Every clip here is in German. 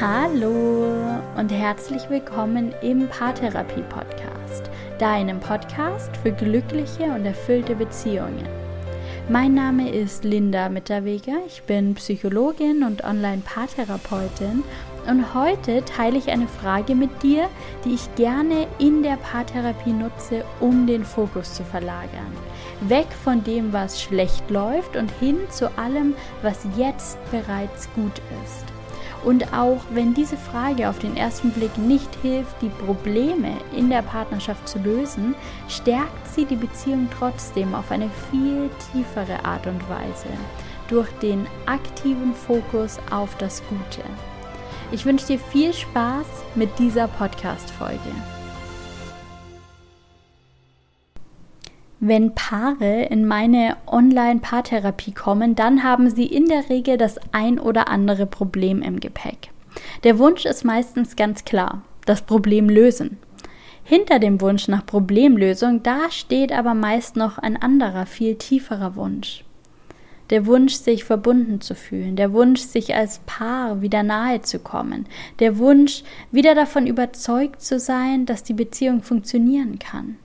Hallo und herzlich willkommen im Paartherapie Podcast, deinem Podcast für glückliche und erfüllte Beziehungen. Mein Name ist Linda Mitterweger, ich bin Psychologin und Online-Paartherapeutin und heute teile ich eine Frage mit dir, die ich gerne in der Paartherapie nutze, um den Fokus zu verlagern. Weg von dem, was schlecht läuft und hin zu allem, was jetzt bereits gut ist. Und auch wenn diese Frage auf den ersten Blick nicht hilft, die Probleme in der Partnerschaft zu lösen, stärkt sie die Beziehung trotzdem auf eine viel tiefere Art und Weise durch den aktiven Fokus auf das Gute. Ich wünsche dir viel Spaß mit dieser Podcast-Folge. Wenn Paare in meine Online-Paartherapie kommen, dann haben sie in der Regel das ein oder andere Problem im Gepäck. Der Wunsch ist meistens ganz klar, das Problem lösen. Hinter dem Wunsch nach Problemlösung, da steht aber meist noch ein anderer, viel tieferer Wunsch. Der Wunsch, sich verbunden zu fühlen, der Wunsch, sich als Paar wieder nahe zu kommen, der Wunsch, wieder davon überzeugt zu sein, dass die Beziehung funktionieren kann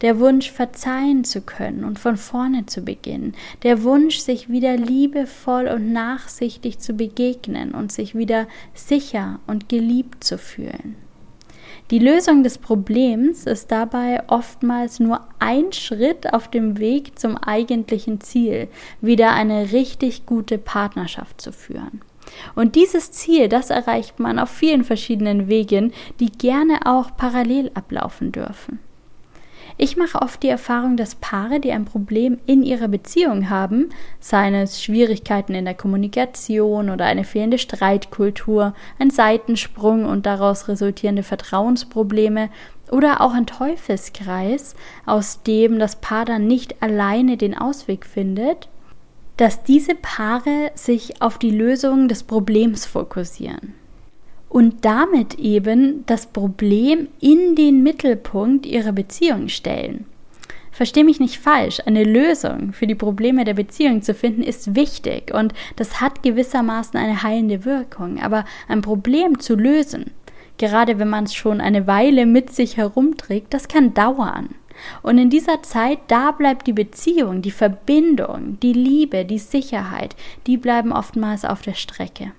der Wunsch verzeihen zu können und von vorne zu beginnen, der Wunsch, sich wieder liebevoll und nachsichtig zu begegnen und sich wieder sicher und geliebt zu fühlen. Die Lösung des Problems ist dabei oftmals nur ein Schritt auf dem Weg zum eigentlichen Ziel, wieder eine richtig gute Partnerschaft zu führen. Und dieses Ziel, das erreicht man auf vielen verschiedenen Wegen, die gerne auch parallel ablaufen dürfen. Ich mache oft die Erfahrung, dass Paare, die ein Problem in ihrer Beziehung haben, seien es Schwierigkeiten in der Kommunikation oder eine fehlende Streitkultur, ein Seitensprung und daraus resultierende Vertrauensprobleme oder auch ein Teufelskreis, aus dem das Paar dann nicht alleine den Ausweg findet, dass diese Paare sich auf die Lösung des Problems fokussieren und damit eben das Problem in den Mittelpunkt ihrer Beziehung stellen. Versteh mich nicht falsch, eine Lösung für die Probleme der Beziehung zu finden ist wichtig und das hat gewissermaßen eine heilende Wirkung, aber ein Problem zu lösen, gerade wenn man es schon eine Weile mit sich herumträgt, das kann dauern. Und in dieser Zeit, da bleibt die Beziehung, die Verbindung, die Liebe, die Sicherheit, die bleiben oftmals auf der Strecke.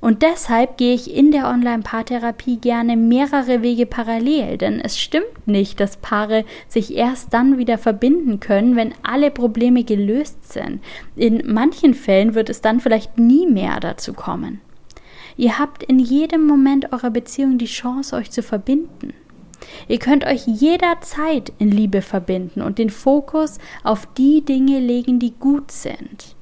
Und deshalb gehe ich in der Online-Paartherapie gerne mehrere Wege parallel, denn es stimmt nicht, dass Paare sich erst dann wieder verbinden können, wenn alle Probleme gelöst sind. In manchen Fällen wird es dann vielleicht nie mehr dazu kommen. Ihr habt in jedem Moment eurer Beziehung die Chance, euch zu verbinden. Ihr könnt euch jederzeit in Liebe verbinden und den Fokus auf die Dinge legen, die gut sind.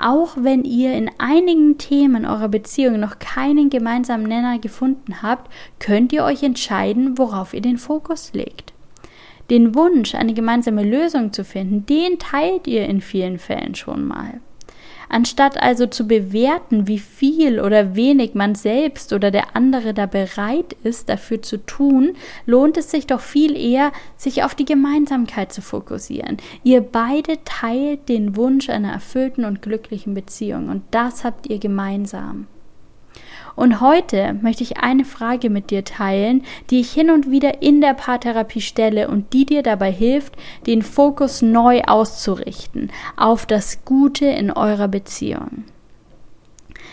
Auch wenn ihr in einigen Themen eurer Beziehung noch keinen gemeinsamen Nenner gefunden habt, könnt ihr euch entscheiden, worauf ihr den Fokus legt. Den Wunsch, eine gemeinsame Lösung zu finden, den teilt ihr in vielen Fällen schon mal. Anstatt also zu bewerten, wie viel oder wenig man selbst oder der andere da bereit ist, dafür zu tun, lohnt es sich doch viel eher, sich auf die Gemeinsamkeit zu fokussieren. Ihr beide teilt den Wunsch einer erfüllten und glücklichen Beziehung und das habt ihr gemeinsam. Und heute möchte ich eine Frage mit dir teilen, die ich hin und wieder in der Paartherapie stelle und die dir dabei hilft, den Fokus neu auszurichten auf das Gute in eurer Beziehung.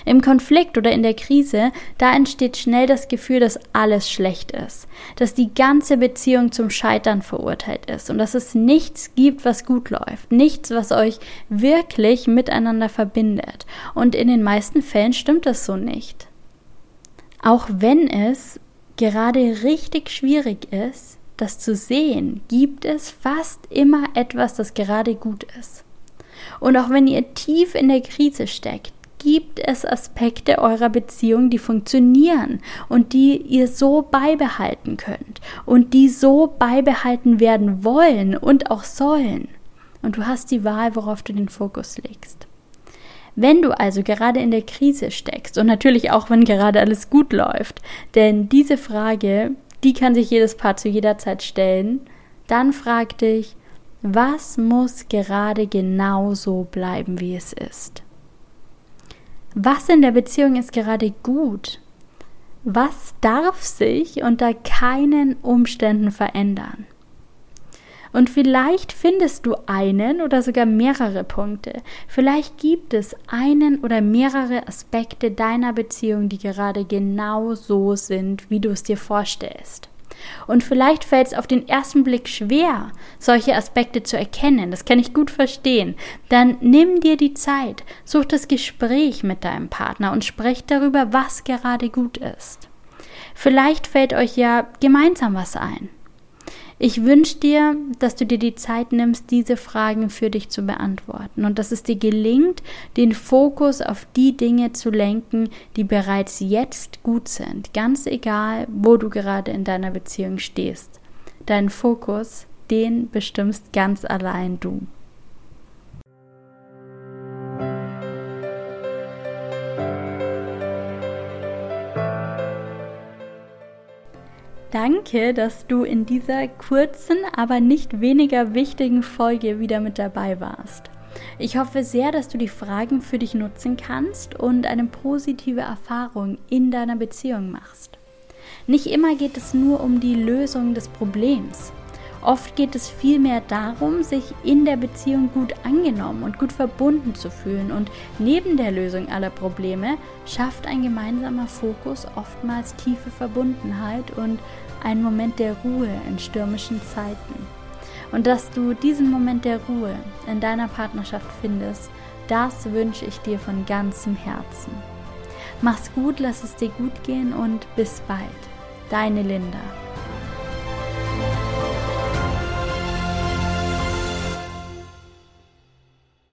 Im Konflikt oder in der Krise, da entsteht schnell das Gefühl, dass alles schlecht ist, dass die ganze Beziehung zum Scheitern verurteilt ist und dass es nichts gibt, was gut läuft, nichts, was euch wirklich miteinander verbindet. Und in den meisten Fällen stimmt das so nicht. Auch wenn es gerade richtig schwierig ist, das zu sehen, gibt es fast immer etwas, das gerade gut ist. Und auch wenn ihr tief in der Krise steckt, gibt es Aspekte eurer Beziehung, die funktionieren und die ihr so beibehalten könnt und die so beibehalten werden wollen und auch sollen. Und du hast die Wahl, worauf du den Fokus legst. Wenn du also gerade in der Krise steckst und natürlich auch, wenn gerade alles gut läuft, denn diese Frage, die kann sich jedes Paar zu jeder Zeit stellen, dann frag dich, was muss gerade genau so bleiben, wie es ist? Was in der Beziehung ist gerade gut? Was darf sich unter keinen Umständen verändern? Und vielleicht findest du einen oder sogar mehrere Punkte. Vielleicht gibt es einen oder mehrere Aspekte deiner Beziehung, die gerade genau so sind, wie du es dir vorstellst. Und vielleicht fällt es auf den ersten Blick schwer, solche Aspekte zu erkennen. Das kann ich gut verstehen. Dann nimm dir die Zeit, such das Gespräch mit deinem Partner und sprech darüber, was gerade gut ist. Vielleicht fällt euch ja gemeinsam was ein. Ich wünsche dir, dass du dir die Zeit nimmst, diese Fragen für dich zu beantworten und dass es dir gelingt, den Fokus auf die Dinge zu lenken, die bereits jetzt gut sind, ganz egal, wo du gerade in deiner Beziehung stehst. Dein Fokus, den bestimmst ganz allein du. Danke, dass du in dieser kurzen, aber nicht weniger wichtigen Folge wieder mit dabei warst. Ich hoffe sehr, dass du die Fragen für dich nutzen kannst und eine positive Erfahrung in deiner Beziehung machst. Nicht immer geht es nur um die Lösung des Problems. Oft geht es vielmehr darum, sich in der Beziehung gut angenommen und gut verbunden zu fühlen. Und neben der Lösung aller Probleme schafft ein gemeinsamer Fokus oftmals tiefe Verbundenheit und einen Moment der Ruhe in stürmischen Zeiten. Und dass du diesen Moment der Ruhe in deiner Partnerschaft findest, das wünsche ich dir von ganzem Herzen. Mach's gut, lass es dir gut gehen und bis bald. Deine Linda.